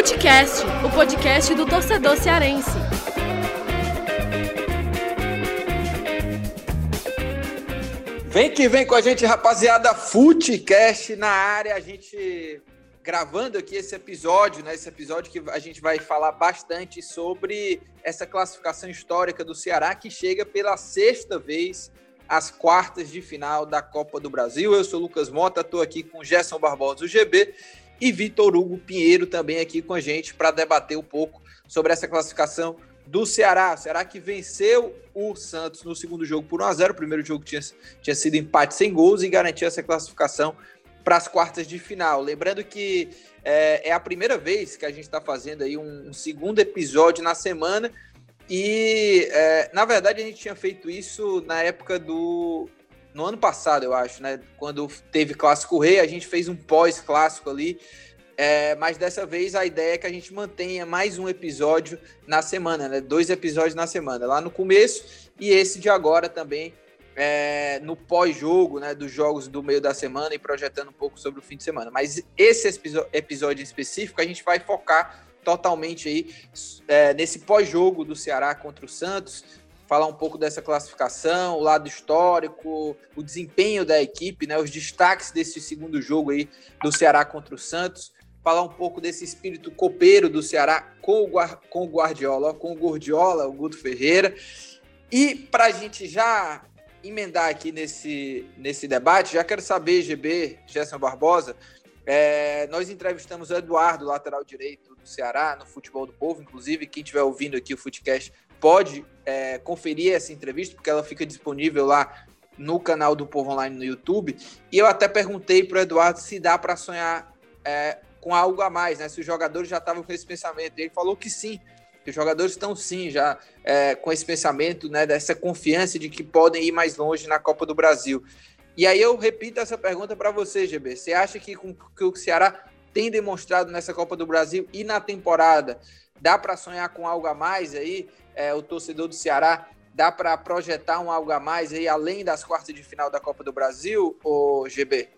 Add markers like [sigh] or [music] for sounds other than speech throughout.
Futecast, o podcast do torcedor cearense. Vem que vem com a gente, rapaziada. Futecast na área. A gente gravando aqui esse episódio, né? Esse episódio que a gente vai falar bastante sobre essa classificação histórica do Ceará que chega pela sexta vez às quartas de final da Copa do Brasil. Eu sou Lucas Mota, estou aqui com Gerson Barbosa, do GB, e Vitor Hugo Pinheiro também aqui com a gente para debater um pouco sobre essa classificação do Ceará. O Ceará que venceu o Santos no segundo jogo por 1x0. O primeiro jogo tinha, tinha sido empate sem gols e garantiu essa classificação para as quartas de final. Lembrando que é, é, a primeira vez que a gente está fazendo aí um, um, segundo episódio na semana. E, é, na verdade, a gente tinha feito isso na época do. No ano passado, eu acho, né? Quando teve Clássico Rei, a gente fez um pós-clássico ali. É, mas dessa vez a ideia é que a gente mantenha mais um episódio na semana, né? Dois episódios na semana, lá no começo e esse de agora também é, no pós-jogo, né, dos jogos do meio da semana e projetando um pouco sobre o fim de semana. Mas esse episódio específico a gente vai focar totalmente aí é, nesse pós-jogo do Ceará contra o Santos, falar um pouco dessa classificação, o lado histórico, o desempenho da equipe, né, os destaques desse segundo jogo aí do Ceará contra o Santos, falar um pouco desse espírito copeiro do Ceará com o, com o Guardiola, com o Gordiola, o Guto Ferreira. E para a gente já emendar aqui nesse, nesse debate, já quero saber, GB, Gerson Barbosa, é, nós entrevistamos o Eduardo, lateral direito do Ceará, no Futebol do Povo, inclusive, quem estiver ouvindo aqui o Futecast pode é, conferir essa entrevista, porque ela fica disponível lá no canal do Povo Online no YouTube, e eu até perguntei para o Eduardo se dá para sonhar é, com algo a mais, né? Se os jogadores já estavam com esse pensamento. Ele falou que sim, os jogadores estão sim já é, com esse pensamento, né, dessa confiança de que podem ir mais longe na Copa do Brasil. E aí eu repito essa pergunta para você, GB. Você acha que com que o Ceará tem demonstrado nessa Copa do Brasil e na temporada dá para sonhar com algo a mais aí? É, o torcedor do Ceará dá para projetar um algo a mais aí além das quartas de final da Copa do Brasil, ou GB?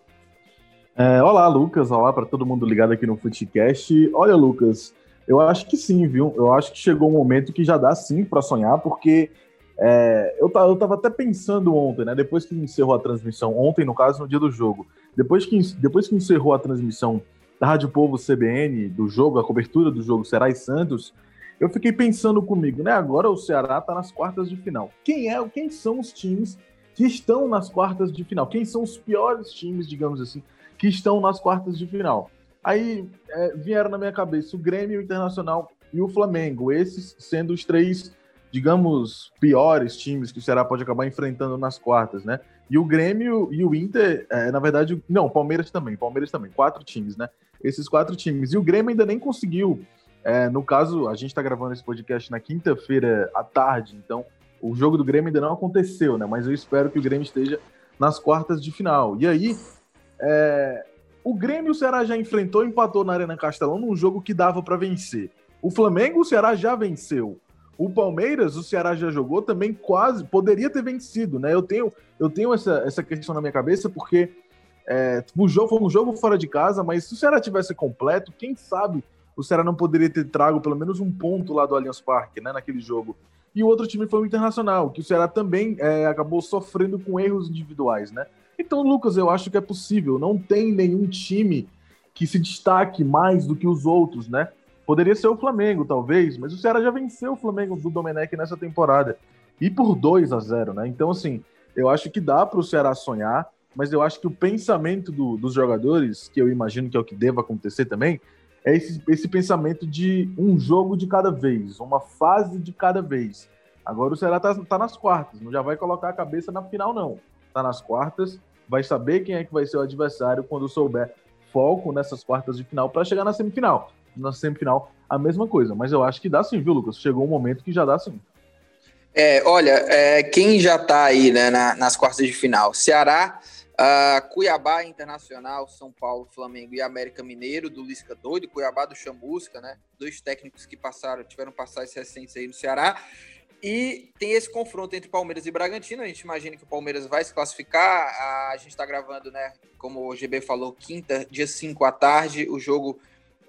É, olá, Lucas. Olá para todo mundo ligado aqui no Footcast. Olha, Lucas, eu acho que sim, viu? Eu acho que chegou um momento que já dá sim para sonhar, porque é, eu, eu tava até pensando ontem, né? Depois que encerrou a transmissão, ontem, no caso, no dia do jogo, depois que, depois que encerrou a transmissão da Rádio Povo CBN, do jogo, a cobertura do jogo Ceará e Santos, eu fiquei pensando comigo, né? Agora o Ceará tá nas quartas de final. Quem é, quem são os times que estão nas quartas de final? Quem são os piores times, digamos assim, que estão nas quartas de final? Aí é, vieram na minha cabeça o Grêmio, o Internacional e o Flamengo, esses sendo os três, digamos, piores times que o Ceará pode acabar enfrentando nas quartas, né? E o Grêmio e o Inter, é, na verdade, não, Palmeiras também, Palmeiras também, quatro times, né? Esses quatro times. E o Grêmio ainda nem conseguiu. É, no caso, a gente está gravando esse podcast na quinta-feira à tarde, então o jogo do Grêmio ainda não aconteceu, né? Mas eu espero que o Grêmio esteja nas quartas de final. E aí, é, o Grêmio o Ceará já enfrentou empatou na Arena Castelão num jogo que dava para vencer. O Flamengo o Ceará já venceu. O Palmeiras, o Ceará já jogou, também quase poderia ter vencido, né? Eu tenho, eu tenho essa, essa questão na minha cabeça porque é, o jogo foi um jogo fora de casa, mas se o Ceará tivesse completo, quem sabe o Ceará não poderia ter trago pelo menos um ponto lá do Allianz Parque, né? Naquele jogo. E o outro time foi o Internacional, que o Ceará também é, acabou sofrendo com erros individuais, né? Então, Lucas, eu acho que é possível. Não tem nenhum time que se destaque mais do que os outros, né? Poderia ser o Flamengo, talvez, mas o Ceará já venceu o Flamengo do Domenech nessa temporada. E por 2 a 0 né? Então, assim, eu acho que dá para o Ceará sonhar, mas eu acho que o pensamento do, dos jogadores, que eu imagino que é o que deva acontecer também, é esse, esse pensamento de um jogo de cada vez, uma fase de cada vez. Agora o Ceará tá, tá nas quartas, não já vai colocar a cabeça na final, não. Tá nas quartas, vai saber quem é que vai ser o adversário quando souber foco nessas quartas de final para chegar na semifinal. Na semifinal, a mesma coisa. Mas eu acho que dá sim, viu, Lucas? Chegou um momento que já dá sim. É, olha, é, quem já está aí né, na, nas quartas de final? Ceará, uh, Cuiabá Internacional, São Paulo, Flamengo e América Mineiro, do Lisca Doido, Cuiabá do Chamusca, né? Dois técnicos que passaram, tiveram passagens recentes aí no Ceará. E tem esse confronto entre Palmeiras e Bragantino. A gente imagina que o Palmeiras vai se classificar. A gente está gravando, né? Como o GB falou, quinta, dia 5 à tarde. O jogo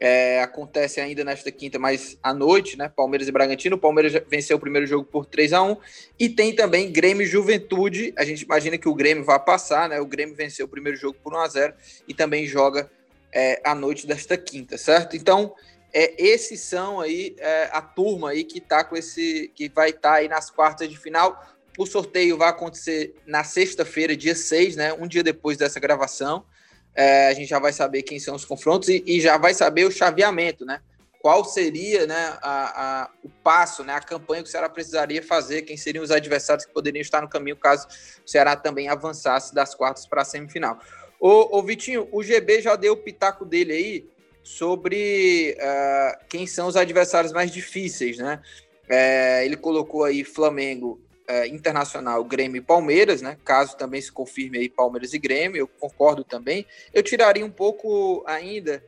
é, acontece ainda nesta quinta, mas à noite, né? Palmeiras e Bragantino. O Palmeiras venceu o primeiro jogo por 3 a 1 E tem também Grêmio Juventude. A gente imagina que o Grêmio vai passar, né? O Grêmio venceu o primeiro jogo por 1 a 0 e também joga é, à noite desta quinta, certo? Então, é, esses são aí é, a turma aí que tá com esse. que vai estar tá aí nas quartas de final. O sorteio vai acontecer na sexta-feira, dia 6, né? Um dia depois dessa gravação. É, a gente já vai saber quem são os confrontos e, e, já vai saber o chaveamento, né? Qual seria né, a, a, o passo, né, a campanha que o Ceará precisaria fazer, quem seriam os adversários que poderiam estar no caminho caso o Ceará também avançasse das quartas para a semifinal. Ô, Vitinho, o GB já deu o pitaco dele aí sobre uh, quem são os adversários mais difíceis, né? É, ele colocou aí Flamengo é, Internacional, Grêmio e Palmeiras, né? Caso também se confirme aí Palmeiras e Grêmio, eu concordo também. Eu tiraria um pouco ainda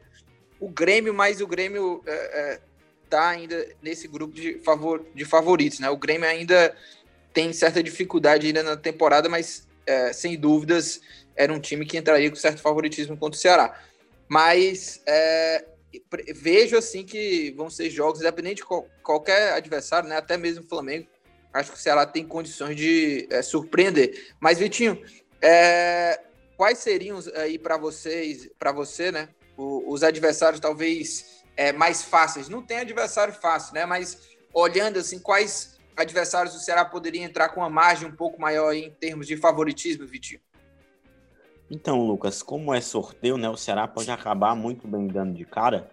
o Grêmio, mas o Grêmio é, é, tá ainda nesse grupo de, favor, de favoritos, né? O Grêmio ainda tem certa dificuldade ainda na temporada, mas é, sem dúvidas era um time que entraria com certo favoritismo contra o Ceará. Mas é, vejo assim que vão ser jogos, independente de qualquer adversário, né? Até mesmo o Flamengo acho que o Ceará tem condições de é, surpreender. Mas, Vitinho, é, quais seriam aí para vocês, para você, né? Os adversários talvez é, mais fáceis. Não tem adversário fácil, né? Mas olhando assim, quais adversários o Ceará poderia entrar com uma margem um pouco maior em termos de favoritismo, Vitinho? Então, Lucas, como é sorteio, né? O Ceará pode acabar muito bem dando de cara,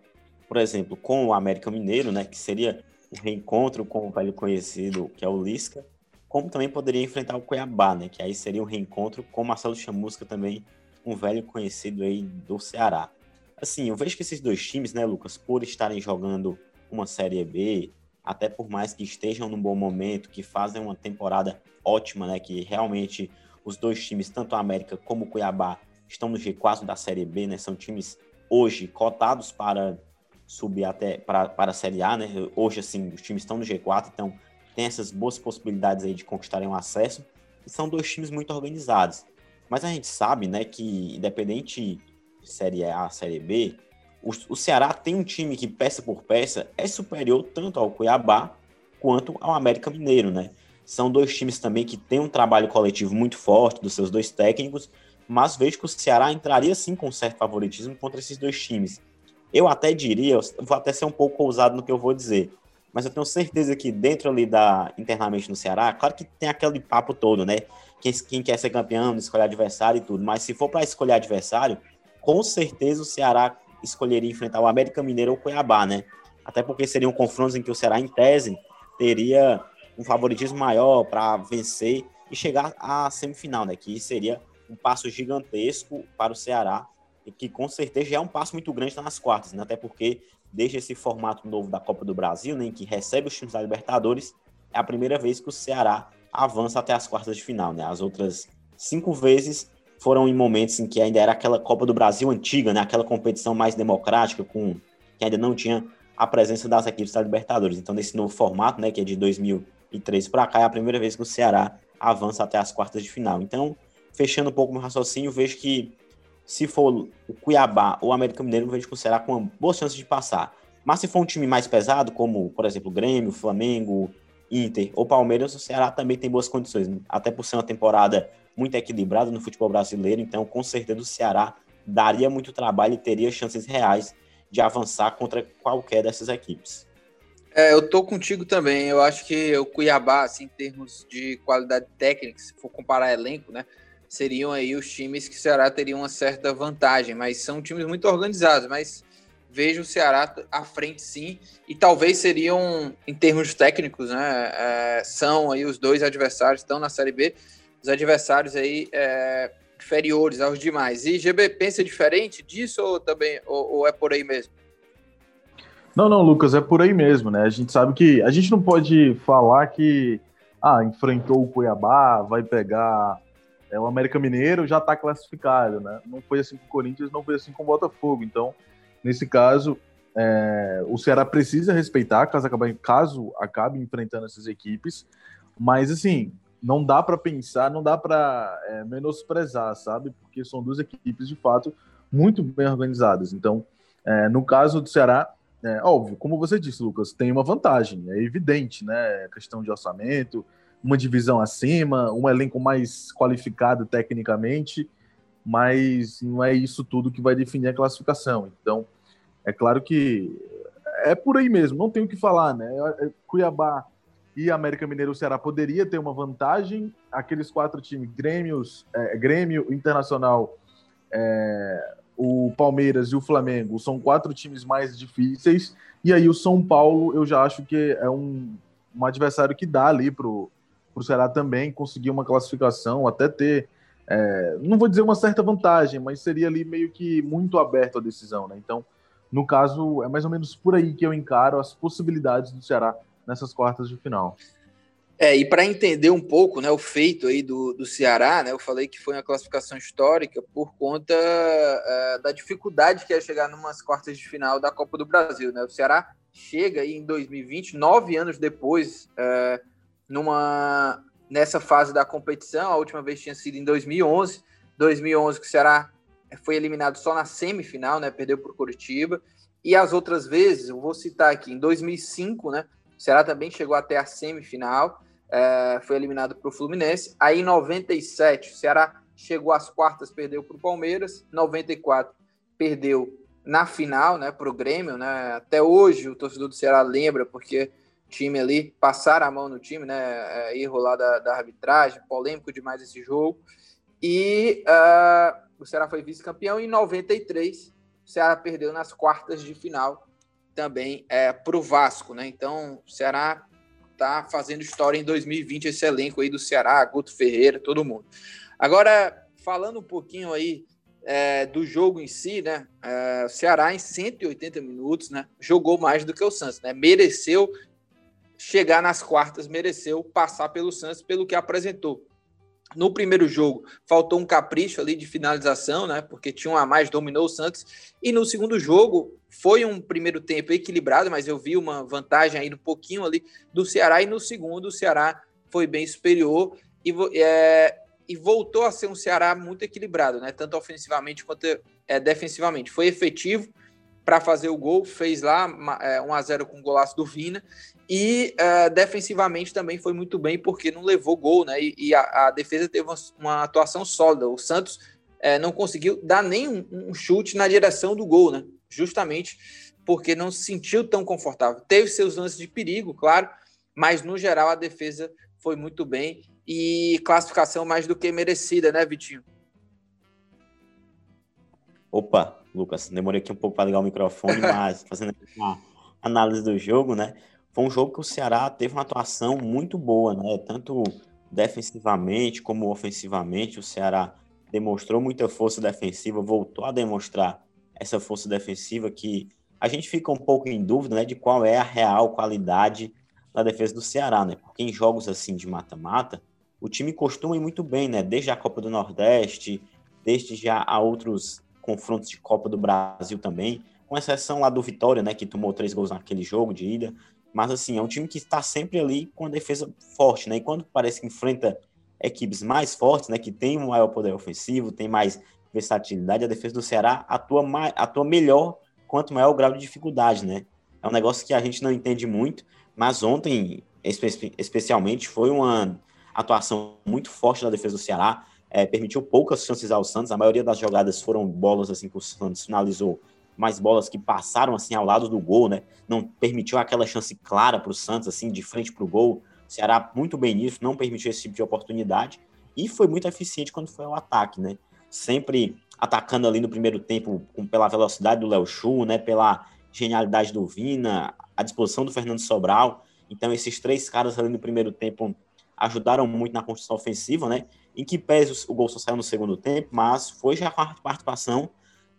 por exemplo, com o América Mineiro, né? Que seria o reencontro com o velho conhecido, que é o Lisca, como também poderia enfrentar o Cuiabá, né? Que aí seria um reencontro com o Marcelo Chamusca também, um velho conhecido aí do Ceará. Assim, eu vejo que esses dois times, né, Lucas, por estarem jogando uma Série B, até por mais que estejam num bom momento, que fazem uma temporada ótima, né, que realmente os dois times, tanto a América como o Cuiabá, estão no G4 da Série B, né, são times hoje cotados para subir até para, a Série A, né? Hoje, assim, os times estão no G4, então tem essas boas possibilidades aí de conquistarem um acesso. E são dois times muito organizados. Mas a gente sabe, né, que independente de Série A, Série B, o, o Ceará tem um time que, peça por peça, é superior tanto ao Cuiabá quanto ao América Mineiro, né? São dois times também que têm um trabalho coletivo muito forte dos seus dois técnicos, mas vejo que o Ceará entraria sim com certo favoritismo contra esses dois times. Eu até diria, vou até ser um pouco ousado no que eu vou dizer, mas eu tenho certeza que dentro ali da internamente no Ceará, claro que tem aquele papo todo, né? Quem, quem quer ser campeão, escolher adversário e tudo, mas se for para escolher adversário, com certeza o Ceará escolheria enfrentar o América Mineiro ou o Cuiabá, né? Até porque seriam confrontos em que o Ceará, em tese, teria um favoritismo maior para vencer e chegar à semifinal, né? Que seria um passo gigantesco para o Ceará que com certeza já é um passo muito grande nas quartas, né? até porque desde esse formato novo da Copa do Brasil, né, em que recebe os times da Libertadores, é a primeira vez que o Ceará avança até as quartas de final. Né? As outras cinco vezes foram em momentos em que ainda era aquela Copa do Brasil antiga, né? aquela competição mais democrática, com que ainda não tinha a presença das equipes da Libertadores. Então, nesse novo formato, né, que é de 2003 para cá, é a primeira vez que o Ceará avança até as quartas de final. Então, fechando um pouco meu raciocínio, vejo que se for o Cuiabá ou o América Mineiro, eu vejo que o Ceará com uma boa chance de passar. Mas se for um time mais pesado, como, por exemplo, Grêmio, Flamengo, Inter ou Palmeiras, o Ceará também tem boas condições. Até por ser uma temporada muito equilibrada no futebol brasileiro, então com certeza o Ceará daria muito trabalho e teria chances reais de avançar contra qualquer dessas equipes. É, eu tô contigo também. Eu acho que o Cuiabá, assim, em termos de qualidade técnica, se for comparar elenco, né? Seriam aí os times que o Ceará teria uma certa vantagem, mas são times muito organizados, mas vejo o Ceará à frente sim, e talvez seriam, em termos técnicos, né, é, são aí os dois adversários, estão na Série B, os adversários aí é, inferiores aos demais. E GB pensa diferente disso ou também, ou, ou é por aí mesmo? Não, não, Lucas, é por aí mesmo, né? A gente sabe que a gente não pode falar que ah, enfrentou o Cuiabá, vai pegar é, o América Mineiro já está classificado, né? Não foi assim com o Corinthians, não foi assim com o Botafogo. Então, nesse caso, é, o Ceará precisa respeitar caso acabe, caso acabe enfrentando essas equipes, mas assim, não dá para pensar, não dá para é, menosprezar, sabe? Porque são duas equipes de fato muito bem organizadas. Então, É, no caso do Ceará, é, óbvio, como você disse, Lucas, tem uma vantagem, é evidente, né? Questão de orçamento, uma divisão acima, um elenco mais qualificado tecnicamente, mas não é isso tudo que vai definir a classificação. Então, é claro que é por aí mesmo, não tem o que falar, né? É, Cuiabá e América Mineiro o Ceará poderia ter uma vantagem. Aqueles quatro times, Grêmios, é, Grêmio, Internacional, é, o Palmeiras e o Flamengo, são quatro times mais difíceis. E aí o São Paulo, eu já acho que é um, um adversário que dá ali pro, pro Ceará também conseguir uma classificação, até ter, é, não vou dizer uma certa vantagem, mas seria ali meio que muito aberto a decisão, né? Então, no caso, é mais ou menos por aí que eu encaro as possibilidades do Ceará nessas quartas de final. É, e para entender um pouco né, o feito aí do, do Ceará, né, eu falei que foi uma classificação histórica por conta é, da dificuldade que é chegar numas quartas de final da Copa do Brasil. Né? O Ceará chega aí em 2020, nove anos depois, é, numa, nessa fase da competição. A última vez tinha sido em 2011. 2011 que o Ceará foi eliminado só na semifinal, né, perdeu para o Curitiba. E as outras vezes, eu vou citar aqui, em 2005, né, o Ceará também chegou até a semifinal, é, foi eliminado para o Fluminense. Aí em 97, o Ceará chegou às quartas, perdeu para o Palmeiras. 94, perdeu na final, né, para o Grêmio, né? Até hoje o torcedor do Ceará lembra, porque time ali passaram a mão no time, né? É, erro lá da, da, arbitragem, polêmico demais esse jogo. E uh, o Ceará foi vice-campeão. Em 93, o Ceará perdeu nas quartas de final também é, para o Vasco, né? Então, o Ceará tá fazendo história em 2020, esse elenco aí do Ceará, Guto Ferreira, todo mundo. Agora, falando um pouquinho aí é, do jogo em si, né? É, o Ceará em 180 minutos, né? Jogou mais do que o Santos, né? Mereceu chegar nas quartas, mereceu passar pelo Santos pelo que apresentou. No primeiro jogo, faltou um capricho ali de finalização, né? Porque tinha um a mais, dominou o Santos. E no segundo jogo, foi um primeiro tempo equilibrado, mas eu vi uma vantagem aí um pouquinho ali do Ceará. E no segundo, o Ceará foi bem superior e, é, e voltou a ser um Ceará muito equilibrado, né? Tanto ofensivamente quanto é, defensivamente. Foi efetivo para fazer o gol, fez lá é, 1 a 0 com o golaço do Vina e uh, defensivamente também foi muito bem, porque não levou gol, né? E, e a, a, defesa teve uma, uma, atuação sólida. O Santos uh, não conseguiu dar nem um, um, chute na direção do gol, né? Justamente porque não se sentiu tão confortável. Teve seus lances de perigo, claro, mas no geral a defesa foi muito bem e classificação mais do que merecida, né, Vitinho? Opa, Lucas, demorei aqui um pouco para ligar o microfone, [laughs] mas fazendo uma análise do jogo, né? Foi um jogo que o Ceará teve uma atuação muito boa, né? Tanto defensivamente como ofensivamente, o Ceará demonstrou muita força defensiva, voltou a demonstrar essa força defensiva que a gente fica um pouco em dúvida, né, de qual é a real qualidade da defesa do Ceará, né? Porque em jogos assim de mata-mata, o time costuma ir muito bem, né? Desde a Copa do Nordeste, desde já a outros confrontos de Copa do Brasil também, com exceção lá do Vitória, né, que tomou três gols naquele jogo de ida. Mas, assim, é um time que está sempre ali com a defesa forte, né? E quando parece que enfrenta equipes mais fortes, né? Que tem um maior poder ofensivo, tem mais versatilidade, a defesa do Ceará atua, mais, atua melhor quanto maior o grau de dificuldade, né? É um negócio que a gente não entende muito, mas ontem, espe especialmente, foi uma atuação muito forte da defesa do Ceará, é, permitiu poucas chances ao Santos, a maioria das jogadas foram bolas assim que o Santos finalizou mais bolas que passaram assim ao lado do gol, né? Não permitiu aquela chance clara para o Santos, assim, de frente para o gol. O Ceará muito bem nisso, não permitiu esse tipo de oportunidade e foi muito eficiente quando foi ao ataque, né? Sempre atacando ali no primeiro tempo com, pela velocidade do Léo Chu, né? Pela genialidade do Vina, a disposição do Fernando Sobral. Então, esses três caras ali no primeiro tempo ajudaram muito na construção ofensiva, né? Em que pese o gol só saiu no segundo tempo, mas foi já a participação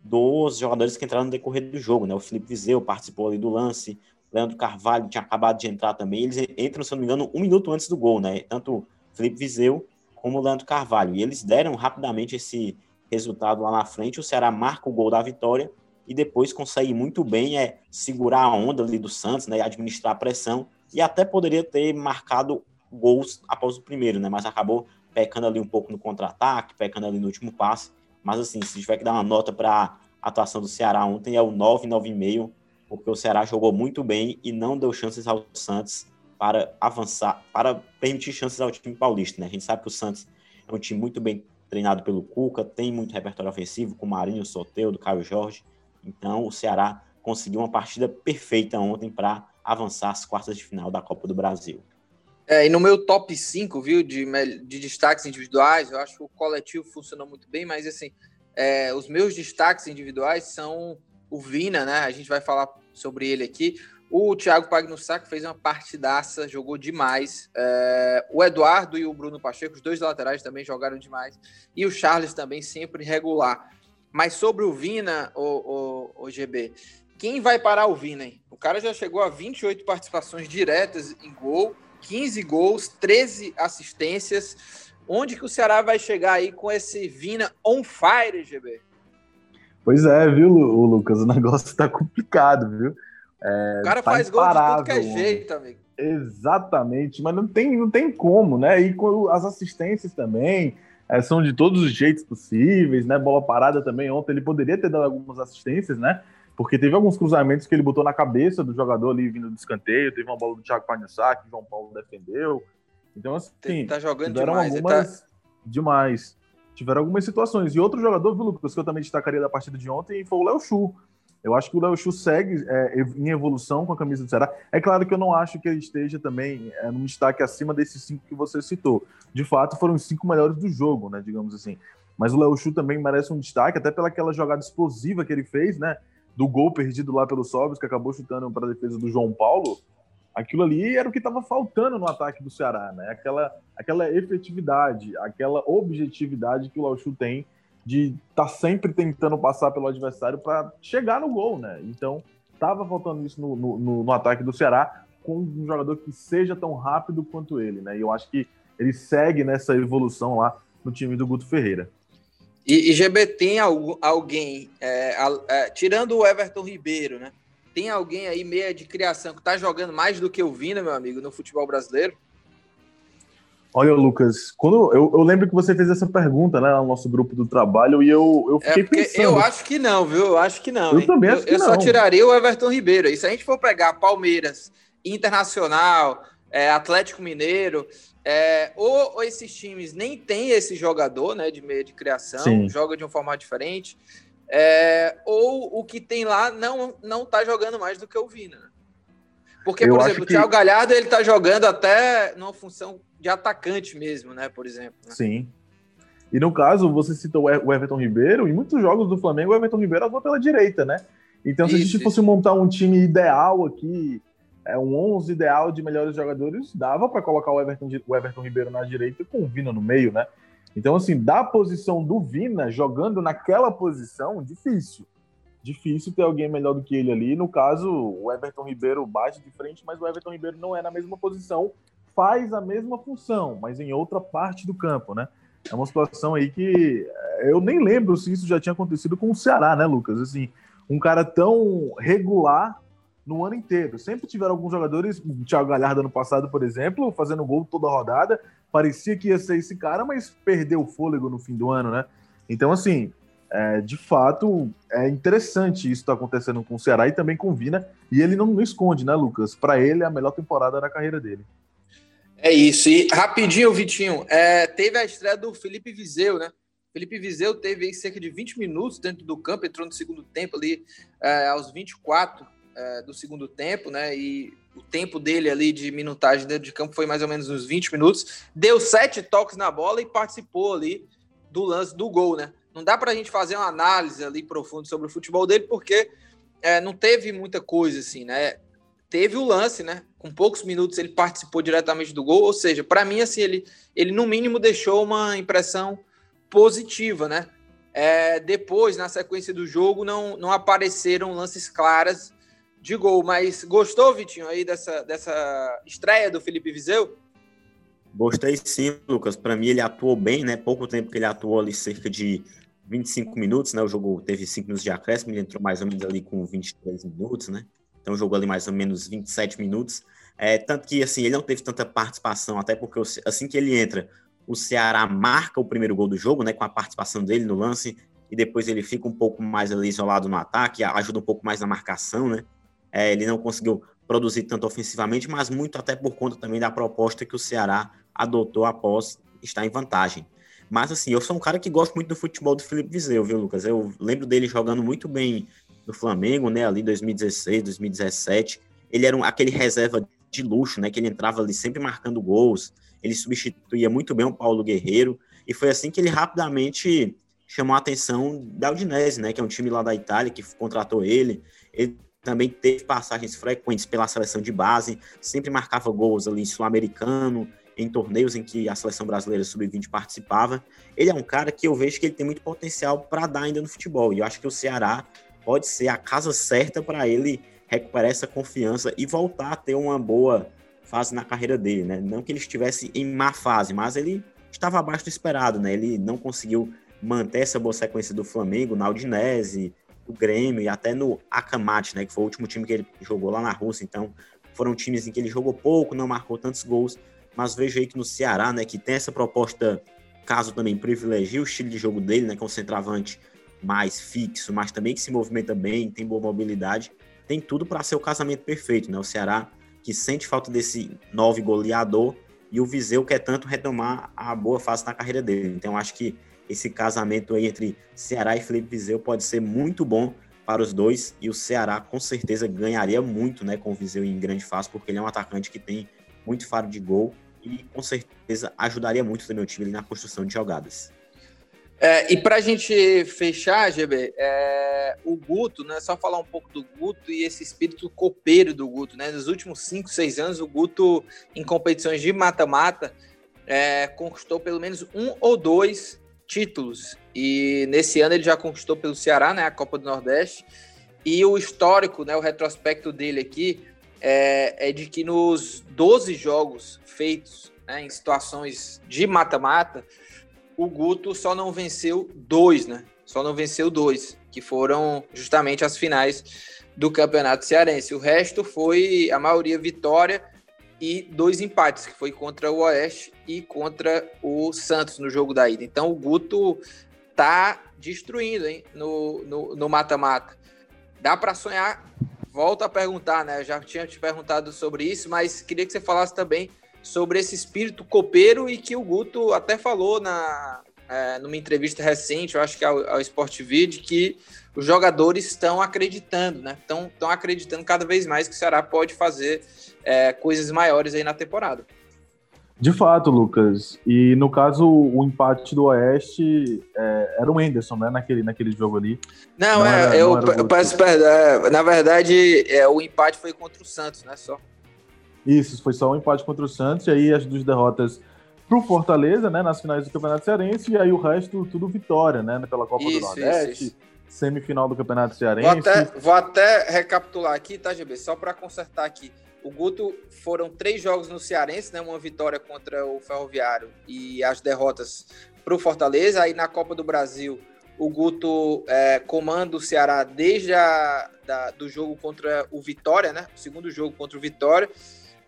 dos jogadores que entraram no decorrer do jogo, né? O Felipe Vizeu participou ali do lance, Leandro Carvalho tinha acabado de entrar também, eles entram, se não me engano, um minuto antes do gol, né? Tanto Felipe Vizeu como Leandro Carvalho. E eles deram rapidamente esse resultado lá na frente, o Ceará marca o gol da vitória e depois consegue muito bem é, segurar a onda ali do Santos, né? Administrar a pressão e até poderia ter marcado gols após o primeiro, né? Mas acabou pecando ali um pouco no contra-ataque, pecando ali no último passe mas, assim, se tiver que dar uma nota para atuação do Ceará ontem é o 9, 9,5, porque o Ceará jogou muito bem e não deu chances ao Santos para avançar, para permitir chances ao time paulista, né? A gente sabe que o Santos é um time muito bem treinado pelo Cuca, tem muito repertório ofensivo com Marinho, Soteudo, Caio Jorge. Então o Ceará conseguiu uma partida perfeita ontem para avançar às quartas de final da Copa do Brasil. É, e no meu top 5, viu, de, de destaques individuais, eu acho que o coletivo funcionou muito bem, mas assim, é, os meus destaques individuais são o Vina, né? A gente vai falar sobre ele aqui. O Thiago Pagnussá, fez uma partidaça, jogou demais. É, o Eduardo e o Bruno Pacheco, os dois laterais também jogaram demais. E o Charles também sempre regular. Mas sobre o Vina, o, o, o GB, quem vai parar o Vina? Hein? O cara já chegou a 28 participações diretas em gol, 15 gols, 13 assistências. Onde que o Ceará vai chegar aí com esse Vina on fire, GB? Pois é, viu, Lucas? O negócio tá complicado, viu? É, o cara tá faz gol de tudo que é jeito, amigo. Exatamente, mas não tem, não tem como, né? E com as assistências também é, são de todos os jeitos possíveis, né? Bola parada também. Ontem ele poderia ter dado algumas assistências, né? Porque teve alguns cruzamentos que ele botou na cabeça do jogador ali vindo do escanteio. Teve uma bola do Thiago Panissá que o João Paulo defendeu. Então, assim, tá jogando demais. Tá algumas tá... demais. Tiveram algumas situações. E outro jogador, viu, Lucas, que eu também destacaria da partida de ontem foi o Léo Chu. Eu acho que o Léo Chu segue é, em evolução com a camisa do Ceará. É claro que eu não acho que ele esteja também é, num destaque acima desses cinco que você citou. De fato, foram os cinco melhores do jogo, né? Digamos assim. Mas o Léo Chu também merece um destaque, até pelaquela jogada explosiva que ele fez, né? Do gol perdido lá pelo Sobres, que acabou chutando para a defesa do João Paulo. Aquilo ali era o que estava faltando no ataque do Ceará, né? Aquela, aquela efetividade, aquela objetividade que o Léo Chu tem de estar tá sempre tentando passar pelo adversário para chegar no gol, né? Então, estava faltando isso no, no, no, ataque do Ceará com um jogador que seja tão rápido quanto ele, né? E eu acho que ele segue nessa evolução lá no time do Guto Ferreira. E, e GB tem alguém, é, é, tirando o Everton Ribeiro, né? Tem alguém aí meia de criação que tá jogando mais do que o Vina, meu amigo, no futebol brasileiro? Olha, Lucas, quando eu, eu, lembro que você fez essa pergunta, né, no nosso grupo do trabalho, e eu, eu fiquei é pensando. Eu acho que não, viu? Eu acho que não. Eu hein? também acho eu, que eu não. Eu só tiraria o Everton Ribeiro. E se a gente for pegar Palmeiras, Internacional, é, Atlético Mineiro, é, ou, ou, esses times nem tem esse jogador, né, de meia de criação, Sim. joga de um formato diferente, é, ou o que tem lá não não tá jogando mais do que o Vina. Porque, por exemplo, o Thiago Galhardo ele tá jogando até numa função de atacante mesmo, né? Por exemplo. Né? Sim. E no caso, você citou o Everton Ribeiro, em muitos jogos do Flamengo, o Everton Ribeiro atua pela direita, né? Então, se isso, a gente fosse montar um time ideal aqui, é, um 11 ideal de melhores jogadores, dava para colocar o Everton, o Everton Ribeiro na direita com o Vina no meio, né? Então, assim, da posição do Vina, jogando naquela posição, difícil. Difícil ter alguém melhor do que ele ali. No caso, o Everton Ribeiro bate de frente, mas o Everton Ribeiro não é na mesma posição faz a mesma função, mas em outra parte do campo, né? É uma situação aí que eh, eu nem lembro se isso já tinha acontecido com o Ceará, né, Lucas? Assim, um cara tão regular no ano inteiro. Sempre tiveram alguns jogadores, o Thiago Galhardo ano passado, por exemplo, fazendo gol toda rodada, parecia que ia ser esse cara, mas perdeu o fôlego no fim do ano, né? Então, assim, é, de fato, é interessante isso tá acontecendo com o Ceará e também com o Vina, e ele não, não esconde, né, Lucas? Para ele, é a melhor temporada da carreira dele. É isso. E rapidinho, Vitinho, é, teve a estreia do Felipe Vizeu, né? Felipe Vizeu teve aí cerca de 20 minutos dentro do campo, entrou no segundo tempo ali é, aos 24 é, do segundo tempo, né? E o tempo dele ali de minutagem dentro de campo foi mais ou menos uns 20 minutos. Deu sete toques na bola e participou ali do lance do gol, né? Não dá para a gente fazer uma análise ali profunda sobre o futebol dele, porque é, não teve muita coisa assim, né? teve o lance, né? Com poucos minutos ele participou diretamente do gol, ou seja, para mim assim ele, ele no mínimo deixou uma impressão positiva, né? É, depois na sequência do jogo não, não apareceram lances claras de gol, mas gostou, Vitinho, aí dessa, dessa estreia do Felipe Vizeu? Gostei sim, Lucas. Para mim ele atuou bem, né? Pouco tempo que ele atuou ali, cerca de 25 minutos, né? O jogo teve 5 minutos de acréscimo, ele entrou mais ou menos ali com 23 minutos, né? Então jogou ali mais ou menos 27 minutos. É, tanto que assim, ele não teve tanta participação, até porque assim que ele entra, o Ceará marca o primeiro gol do jogo, né? Com a participação dele no lance. e depois ele fica um pouco mais ali isolado no ataque, ajuda um pouco mais na marcação, né? É, ele não conseguiu produzir tanto ofensivamente, mas muito até por conta também da proposta que o Ceará adotou após estar em vantagem. Mas assim, eu sou um cara que gosta muito do futebol do Felipe Vizeu, viu, Lucas? Eu lembro dele jogando muito bem no Flamengo, né, ali 2016, 2017. Ele era um, aquele reserva de luxo, né, que ele entrava ali sempre marcando gols. Ele substituía muito bem o Paulo Guerreiro e foi assim que ele rapidamente chamou a atenção da Udinese, né, que é um time lá da Itália que contratou ele. Ele também teve passagens frequentes pela seleção de base, sempre marcava gols ali sul-americano, em torneios em que a seleção brasileira sub-20 participava. Ele é um cara que eu vejo que ele tem muito potencial para dar ainda no futebol. E eu acho que o Ceará pode ser a casa certa para ele recuperar essa confiança e voltar a ter uma boa fase na carreira dele, né? Não que ele estivesse em má fase, mas ele estava abaixo do esperado, né? Ele não conseguiu manter essa boa sequência do Flamengo, na Udinese, do Grêmio e até no Akamate, né? Que foi o último time que ele jogou lá na Rússia. Então, foram times em que ele jogou pouco, não marcou tantos gols, mas vejo aí que no Ceará, né, que tem essa proposta, caso também privilegie o estilo de jogo dele, né, que é um centroavante mais fixo, mas também que se movimenta bem, tem boa mobilidade, tem tudo para ser o casamento perfeito, né? O Ceará que sente falta desse nove goleador e o Viseu quer tanto retomar a boa fase na carreira dele. Então acho que esse casamento aí entre Ceará e Felipe Viseu pode ser muito bom para os dois e o Ceará com certeza ganharia muito, né, com o Viseu em grande fase, porque ele é um atacante que tem muito faro de gol e com certeza ajudaria muito também o time na construção de jogadas. É, e para a gente fechar, GB, é, o Guto, né? Só falar um pouco do Guto e esse espírito copeiro do Guto, né? Nos últimos 5, 6 anos, o Guto, em competições de mata-mata, é, conquistou pelo menos um ou dois títulos. E nesse ano ele já conquistou pelo Ceará, né? A Copa do Nordeste. E o histórico, né? O retrospecto dele aqui é, é de que nos 12 jogos feitos né, em situações de mata-mata, o Guto só não venceu dois, né? Só não venceu dois, que foram justamente as finais do Campeonato Cearense. O resto foi a maioria vitória e dois empates, que foi contra o Oeste e contra o Santos no jogo da ida. Então o Guto tá destruindo, hein, no mata-mata. Dá para sonhar volto a perguntar, né? Eu já tinha te perguntado sobre isso, mas queria que você falasse também sobre esse espírito copeiro e que o Guto até falou na, é, numa entrevista recente, eu acho que ao, ao Sport Video, que os jogadores estão acreditando, né? Estão, estão acreditando cada vez mais que o Ceará pode fazer é, coisas maiores aí na temporada. De fato, Lucas. E no caso, o empate do Oeste é, era o Anderson, né? Naquele, naquele jogo ali. Não, não é, era, eu, não eu peço perdão. É, na verdade, é, o empate foi contra o Santos, né? Só. Isso, foi só um empate contra o Santos, e aí as duas derrotas pro Fortaleza, né? Nas finais do Campeonato Cearense, e aí o resto, tudo vitória, né? Pela Copa isso, do Nordeste. Isso, isso. Semifinal do Campeonato Cearense. Vou até, vou até recapitular aqui, tá, GB? Só para consertar aqui. O Guto foram três jogos no Cearense, né? Uma vitória contra o Ferroviário e as derrotas para o Fortaleza. Aí na Copa do Brasil, o Guto é, comanda o Ceará desde a, da, do jogo contra o Vitória, né? O segundo jogo contra o Vitória.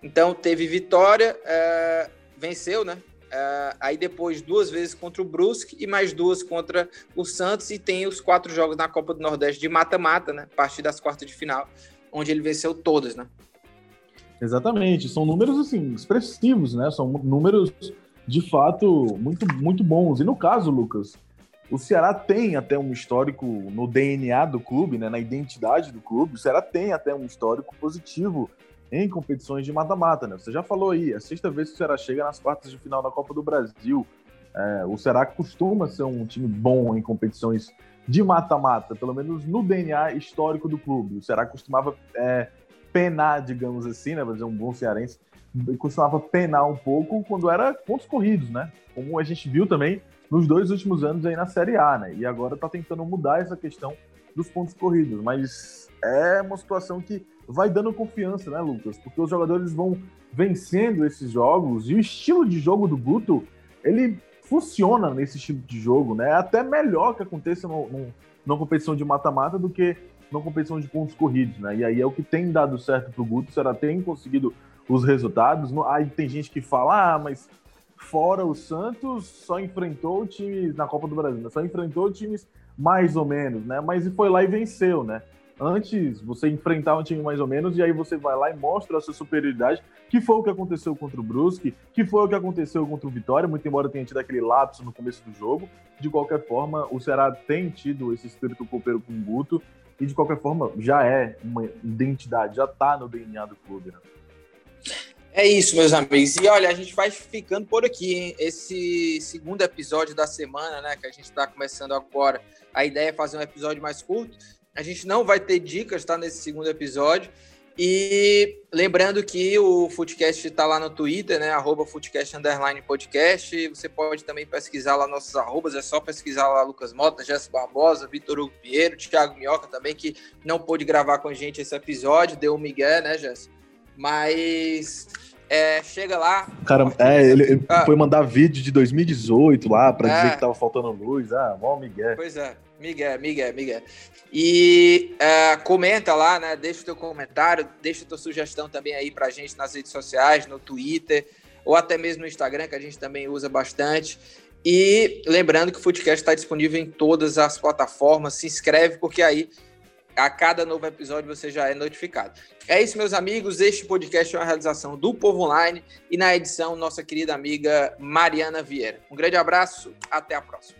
Então teve vitória, é, venceu, né? É, aí depois duas vezes contra o Brusque e mais duas contra o Santos e tem os quatro jogos na Copa do Nordeste de mata-mata, né? A partir das quartas de final, onde ele venceu todas, né? Exatamente, são números assim expressivos, né? São números de fato muito muito bons. E no caso, Lucas, o Ceará tem até um histórico no DNA do clube, né, na identidade do clube. O Ceará tem até um histórico positivo em competições de mata-mata, né? Você já falou aí, é a sexta vez que o Ceará chega nas quartas de final da Copa do Brasil. É, o Ceará costuma ser um time bom em competições de mata-mata, pelo menos no DNA histórico do clube. O Ceará costumava é, penar, digamos assim, né? Pra dizer um bom cearense, costumava penar um pouco quando era pontos corridos, né? Como a gente viu também nos dois últimos anos aí na Série A, né? E agora tá tentando mudar essa questão dos pontos corridos, mas é uma situação que vai dando confiança, né, Lucas? Porque os jogadores vão vencendo esses jogos e o estilo de jogo do Guto, ele funciona nesse estilo de jogo, né? É até melhor que aconteça no, no, numa competição de mata-mata do que numa competição de pontos corridos, né? E aí é o que tem dado certo pro Guto, será tem conseguido os resultados. Aí tem gente que fala, ah, mas fora o Santos, só enfrentou times na Copa do Brasil, né? só enfrentou times mais ou menos, né? Mas foi lá e venceu, né? Antes você enfrentar um time mais ou menos e aí você vai lá e mostra a sua superioridade, que foi o que aconteceu contra o Brusque, que foi o que aconteceu contra o Vitória, muito embora tenha tido aquele lapso no começo do jogo. De qualquer forma, o Ceará tem tido esse espírito copeiro com o Guto e de qualquer forma já é uma identidade, já tá no DNA do clube. Né? É isso, meus amigos. E olha, a gente vai ficando por aqui, hein? Esse segundo episódio da semana, né? Que a gente está começando agora. A ideia é fazer um episódio mais curto. A gente não vai ter dicas, tá? Nesse segundo episódio. E lembrando que o Footcast está lá no Twitter, né? Arroba Footcast Underline Podcast. Você pode também pesquisar lá nossos arrobas, é só pesquisar lá Lucas Mota, Jéssica Barbosa, Vitor Hugo Pinheiro, Thiago Minhoca também, que não pôde gravar com a gente esse episódio, deu um migué, né, Jéssica? Mas é, chega lá. Cara, é, ele, ele ah, foi mandar vídeo de 2018 lá para é, dizer que tava faltando luz. Ah, mó Miguel. Pois é, Miguel, Miguel, Miguel. E é, comenta lá, né? Deixa o teu comentário, deixa a tua sugestão também aí pra gente nas redes sociais, no Twitter, ou até mesmo no Instagram, que a gente também usa bastante. E lembrando que o Foodcast está disponível em todas as plataformas. Se inscreve, porque aí a cada novo episódio você já é notificado. É isso, meus amigos. Este podcast é uma realização do Povo Online e na edição, nossa querida amiga Mariana Vieira. Um grande abraço, até a próxima.